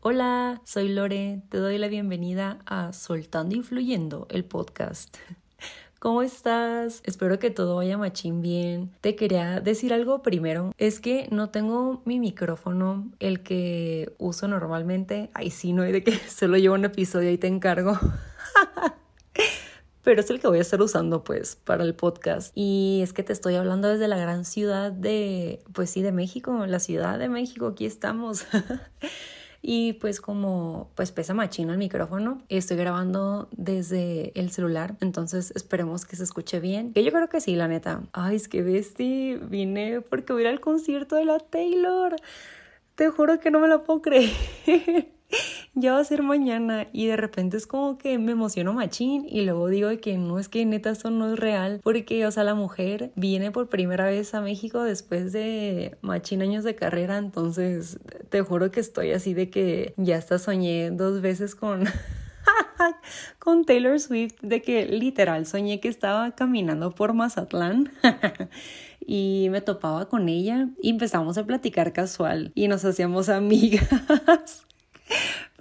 Hola, soy Lore, te doy la bienvenida a Soltando y Fluyendo, el podcast. ¿Cómo estás? Espero que todo vaya machín bien. Te quería decir algo primero. Es que no tengo mi micrófono, el que uso normalmente. Ay, sí, no hay de que solo llevo un episodio y te encargo. pero es el que voy a estar usando pues para el podcast. Y es que te estoy hablando desde la gran ciudad de, pues sí, de México, la ciudad de México, aquí estamos. y pues como pues pesa machino el micrófono, estoy grabando desde el celular, entonces esperemos que se escuche bien. Que yo creo que sí, la neta. Ay, es que bestie, vine porque voy a ir al concierto de la Taylor. Te juro que no me lo puedo creer. ya va a ser mañana y de repente es como que me emociono machín y luego digo que no es que neta eso no es real porque o sea la mujer viene por primera vez a México después de machín años de carrera entonces te juro que estoy así de que ya hasta soñé dos veces con con Taylor Swift de que literal soñé que estaba caminando por Mazatlán y me topaba con ella y empezamos a platicar casual y nos hacíamos amigas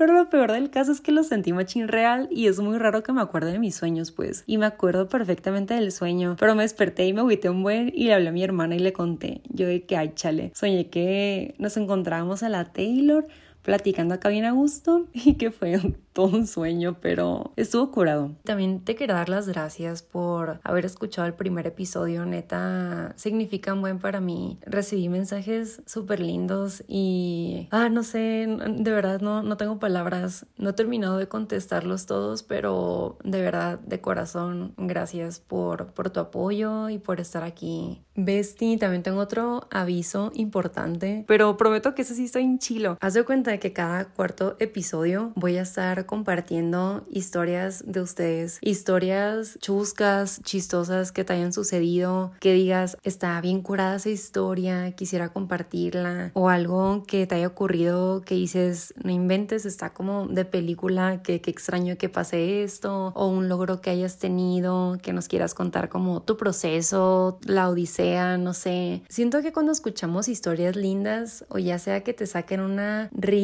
pero lo peor del caso es que lo sentí machín real y es muy raro que me acuerde de mis sueños, pues. Y me acuerdo perfectamente del sueño. Pero me desperté y me agüité un buen y le hablé a mi hermana y le conté. Yo de que, ay, chale. Soñé que nos encontrábamos a la Taylor platicando acá bien a gusto y que fue todo un sueño, pero estuvo curado. También te quiero dar las gracias por haber escuchado el primer episodio, neta, significan buen para mí. Recibí mensajes súper lindos y, ah, no sé, de verdad no, no tengo palabras, no he terminado de contestarlos todos, pero de verdad, de corazón, gracias por, por tu apoyo y por estar aquí. Besti, también tengo otro aviso importante, pero prometo que ese sí estoy en chilo. Haz de cuenta de que cada cuarto episodio voy a estar compartiendo historias de ustedes, historias chuscas, chistosas que te hayan sucedido, que digas, está bien curada esa historia, quisiera compartirla, o algo que te haya ocurrido que dices, no inventes, está como de película, que, que extraño que pase esto, o un logro que hayas tenido, que nos quieras contar como tu proceso, la odisea, no sé. Siento que cuando escuchamos historias lindas, o ya sea que te saquen una risa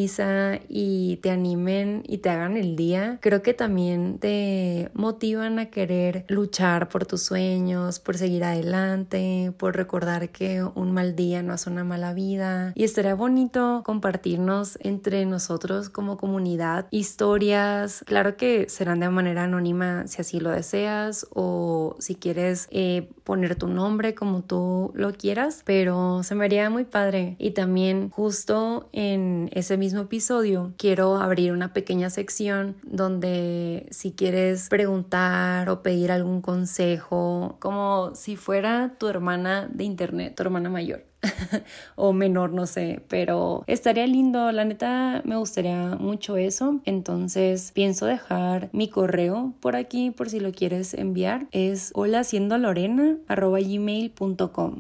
y te animen y te hagan el día, creo que también te motivan a querer luchar por tus sueños, por seguir adelante, por recordar que un mal día no hace una mala vida. Y estaría bonito compartirnos entre nosotros como comunidad historias, claro que serán de manera anónima si así lo deseas o si quieres eh, poner tu nombre como tú lo quieras, pero se me haría muy padre. Y también justo en ese mismo episodio quiero abrir una pequeña sección donde si quieres preguntar o pedir algún consejo, como si fuera tu hermana de internet, tu hermana mayor. o menor, no sé, pero estaría lindo, la neta me gustaría mucho eso, entonces pienso dejar mi correo por aquí por si lo quieres enviar, es hola siendo lorena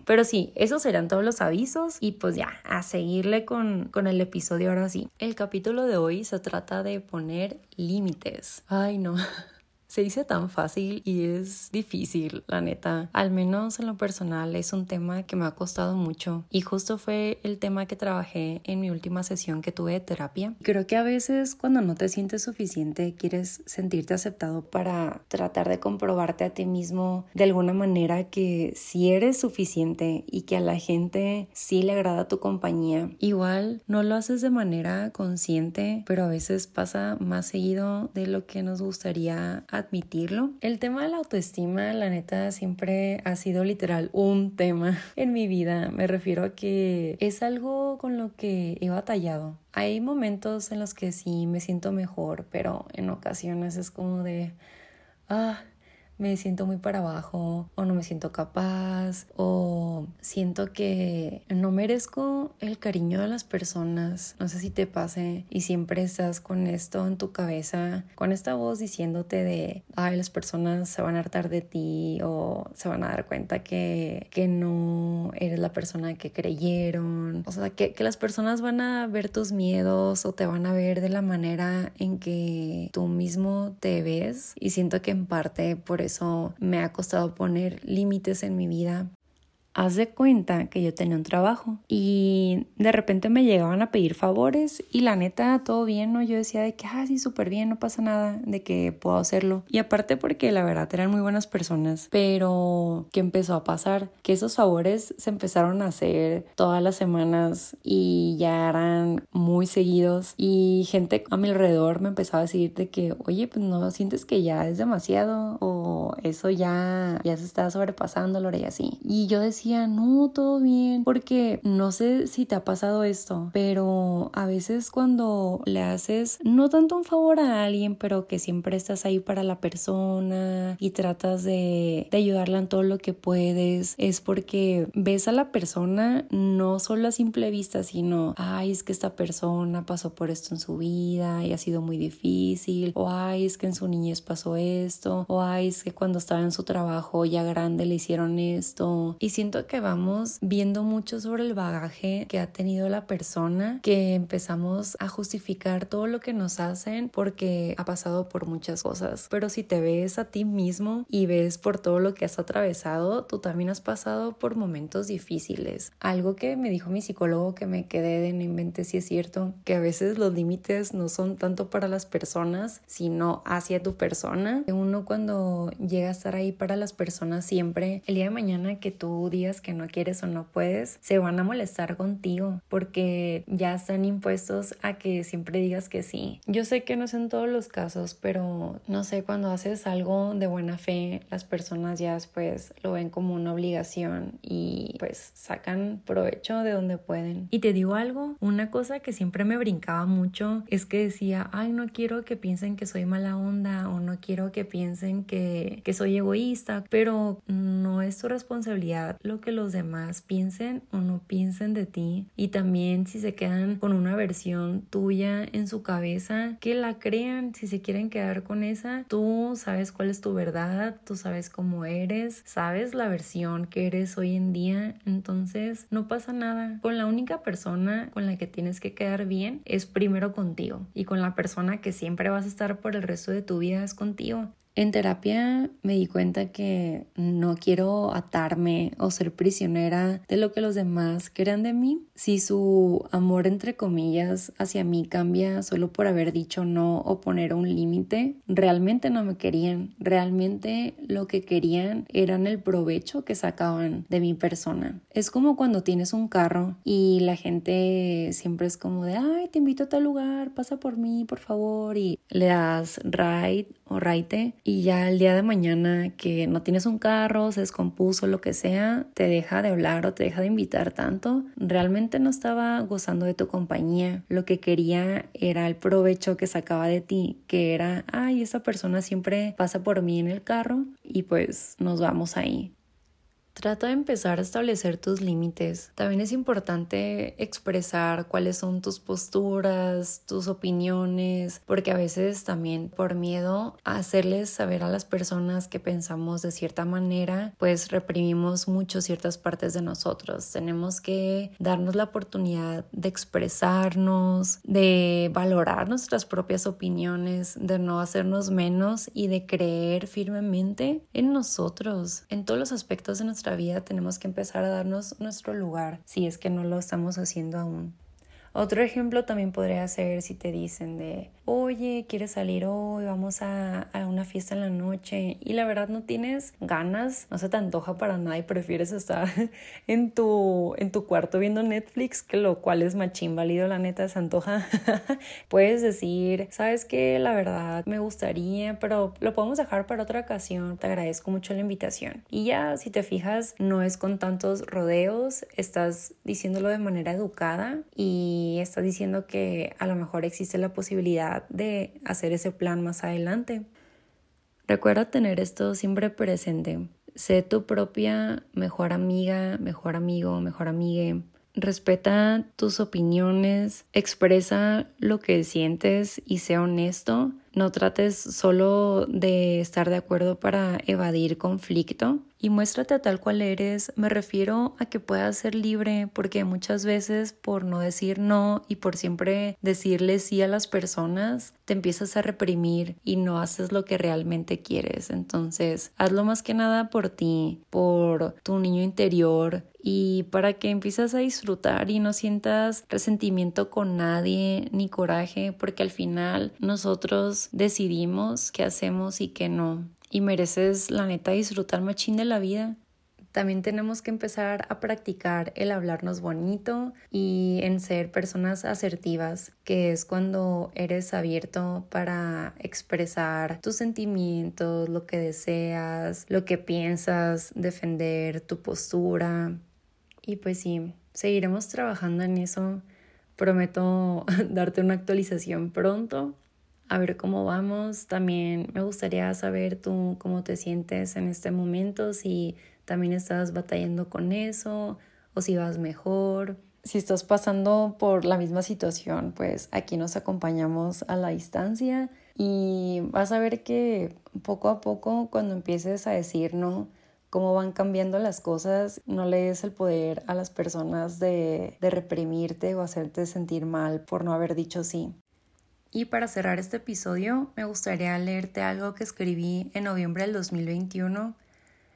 pero sí, esos serán todos los avisos y pues ya, a seguirle con, con el episodio ahora sí. El capítulo de hoy se trata de poner límites. Ay no. Se dice tan fácil y es difícil, la neta. Al menos en lo personal es un tema que me ha costado mucho y justo fue el tema que trabajé en mi última sesión que tuve de terapia. Creo que a veces cuando no te sientes suficiente quieres sentirte aceptado para tratar de comprobarte a ti mismo de alguna manera que si eres suficiente y que a la gente sí le agrada tu compañía. Igual no lo haces de manera consciente, pero a veces pasa más seguido de lo que nos gustaría admitirlo. El tema de la autoestima, la neta, siempre ha sido literal un tema en mi vida. Me refiero a que es algo con lo que he batallado. Hay momentos en los que sí me siento mejor, pero en ocasiones es como de, ah, me siento muy para abajo o no me siento capaz o siento que no merezco el cariño de las personas. No sé si te pase y siempre estás con esto en tu cabeza, con esta voz diciéndote de, ay, las personas se van a hartar de ti o se van a dar cuenta que, que no eres la persona que creyeron. O sea, que, que las personas van a ver tus miedos o te van a ver de la manera en que tú mismo te ves y siento que en parte por eso me ha costado poner límites en mi vida. Haz de cuenta que yo tenía un trabajo y de repente me llegaban a pedir favores y la neta, todo bien, ¿no? Yo decía de que, ah, sí, súper bien, no pasa nada, de que puedo hacerlo. Y aparte porque la verdad eran muy buenas personas, pero ¿qué empezó a pasar? Que esos favores se empezaron a hacer todas las semanas y ya eran muy seguidos y gente a mi alrededor me empezaba a decir de que, oye, pues no sientes que ya es demasiado o eso ya, ya se está sobrepasando, Lore, y así. Y yo decía, no, todo bien, porque no sé si te ha pasado esto, pero a veces cuando le haces no tanto un favor a alguien, pero que siempre estás ahí para la persona y tratas de, de ayudarla en todo lo que puedes, es porque ves a la persona no solo a simple vista, sino, ay, es que esta persona pasó por esto en su vida y ha sido muy difícil, o ay, es que en su niñez pasó esto, o ay, es que cuando estaba en su trabajo ya grande le hicieron esto. Y siento que vamos viendo mucho sobre el bagaje que ha tenido la persona, que empezamos a justificar todo lo que nos hacen porque ha pasado por muchas cosas. Pero si te ves a ti mismo y ves por todo lo que has atravesado, tú también has pasado por momentos difíciles. Algo que me dijo mi psicólogo que me quedé de no inventes si es cierto, que a veces los límites no son tanto para las personas, sino hacia tu persona. Uno cuando llega a estar ahí para las personas siempre, el día de mañana que tú que no quieres o no puedes, se van a molestar contigo porque ya están impuestos a que siempre digas que sí. Yo sé que no es en todos los casos, pero no sé, cuando haces algo de buena fe, las personas ya después lo ven como una obligación y pues sacan provecho de donde pueden. Y te digo algo, una cosa que siempre me brincaba mucho es que decía, ay, no quiero que piensen que soy mala onda o no quiero que piensen que, que soy egoísta, pero no es tu responsabilidad lo que los demás piensen o no piensen de ti y también si se quedan con una versión tuya en su cabeza, que la crean, si se quieren quedar con esa, tú sabes cuál es tu verdad, tú sabes cómo eres, sabes la versión que eres hoy en día, entonces no pasa nada. Con la única persona con la que tienes que quedar bien es primero contigo y con la persona que siempre vas a estar por el resto de tu vida es contigo. En terapia me di cuenta que no quiero atarme o ser prisionera de lo que los demás crean de mí. Si su amor entre comillas hacia mí cambia solo por haber dicho no o poner un límite, realmente no me querían. Realmente lo que querían eran el provecho que sacaban de mi persona. Es como cuando tienes un carro y la gente siempre es como de, ay, te invito a tal lugar, pasa por mí, por favor, y le das ride o raite y ya el día de mañana que no tienes un carro, se descompuso, lo que sea, te deja de hablar o te deja de invitar tanto, realmente no estaba gozando de tu compañía. Lo que quería era el provecho que sacaba de ti, que era, ay, esa persona siempre pasa por mí en el carro y pues nos vamos ahí. Trata de empezar a establecer tus límites. También es importante expresar cuáles son tus posturas, tus opiniones, porque a veces también por miedo a hacerles saber a las personas que pensamos de cierta manera, pues reprimimos mucho ciertas partes de nosotros. Tenemos que darnos la oportunidad de expresarnos, de valorar nuestras propias opiniones, de no hacernos menos y de creer firmemente en nosotros, en todos los aspectos de nuestra vida tenemos que empezar a darnos nuestro lugar si es que no lo estamos haciendo aún. Otro ejemplo también podría ser si te dicen de, oye, ¿quieres salir hoy? Vamos a, a, una fiesta en la noche y la verdad no tienes ganas, no se te antoja para nada y prefieres estar en tu, en tu cuarto viendo Netflix, que lo cual es machín válido, la neta se antoja. Puedes decir, sabes que la verdad me gustaría, pero lo podemos dejar para otra ocasión. Te agradezco mucho la invitación. Y ya, si te fijas, no es con tantos rodeos, estás diciéndolo de manera educada y estás diciendo que a lo mejor existe la posibilidad de hacer ese plan más adelante. Recuerda tener esto siempre presente. Sé tu propia mejor amiga, mejor amigo, mejor amigue. Respeta tus opiniones, expresa lo que sientes y sé honesto. No trates solo de estar de acuerdo para evadir conflicto. Y muéstrate tal cual eres. Me refiero a que puedas ser libre, porque muchas veces por no decir no y por siempre decirle sí a las personas, te empiezas a reprimir y no haces lo que realmente quieres. Entonces, hazlo más que nada por ti, por tu niño interior y para que empieces a disfrutar y no sientas resentimiento con nadie ni coraje, porque al final decidimos qué hacemos y qué no y mereces la neta disfrutar machín de la vida. También tenemos que empezar a practicar el hablarnos bonito y en ser personas asertivas, que es cuando eres abierto para expresar tus sentimientos, lo que deseas, lo que piensas, defender tu postura. Y pues sí, seguiremos trabajando en eso. Prometo darte una actualización pronto a ver cómo vamos. También me gustaría saber tú cómo te sientes en este momento, si también estás batallando con eso o si vas mejor. Si estás pasando por la misma situación, pues aquí nos acompañamos a la distancia y vas a ver que poco a poco cuando empieces a decir no, cómo van cambiando las cosas, no le des el poder a las personas de, de reprimirte o hacerte sentir mal por no haber dicho sí. Y para cerrar este episodio, me gustaría leerte algo que escribí en noviembre del 2021.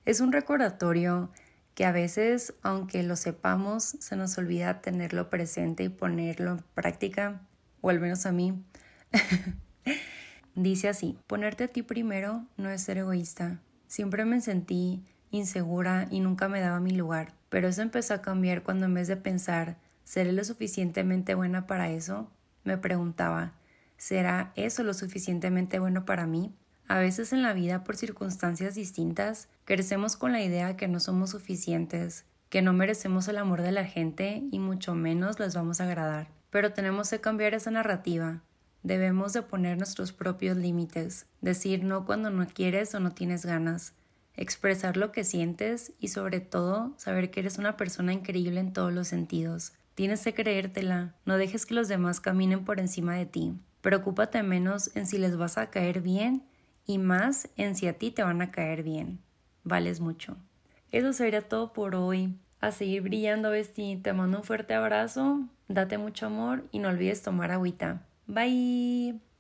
Es un recordatorio que a veces, aunque lo sepamos, se nos olvida tenerlo presente y ponerlo en práctica, o al menos a mí. Dice así, ponerte a ti primero no es ser egoísta. Siempre me sentí insegura y nunca me daba mi lugar, pero eso empezó a cambiar cuando en vez de pensar, ¿seré lo suficientemente buena para eso? Me preguntaba, ¿Será eso lo suficientemente bueno para mí? A veces en la vida, por circunstancias distintas, crecemos con la idea que no somos suficientes, que no merecemos el amor de la gente y mucho menos les vamos a agradar. Pero tenemos que cambiar esa narrativa. Debemos de poner nuestros propios límites, decir no cuando no quieres o no tienes ganas, expresar lo que sientes y sobre todo saber que eres una persona increíble en todos los sentidos. Tienes que creértela, no dejes que los demás caminen por encima de ti. Preocúpate menos en si les vas a caer bien y más en si a ti te van a caer bien. Vales mucho. Eso sería todo por hoy. A seguir brillando, Besti. Te mando un fuerte abrazo, date mucho amor y no olvides tomar agüita. Bye.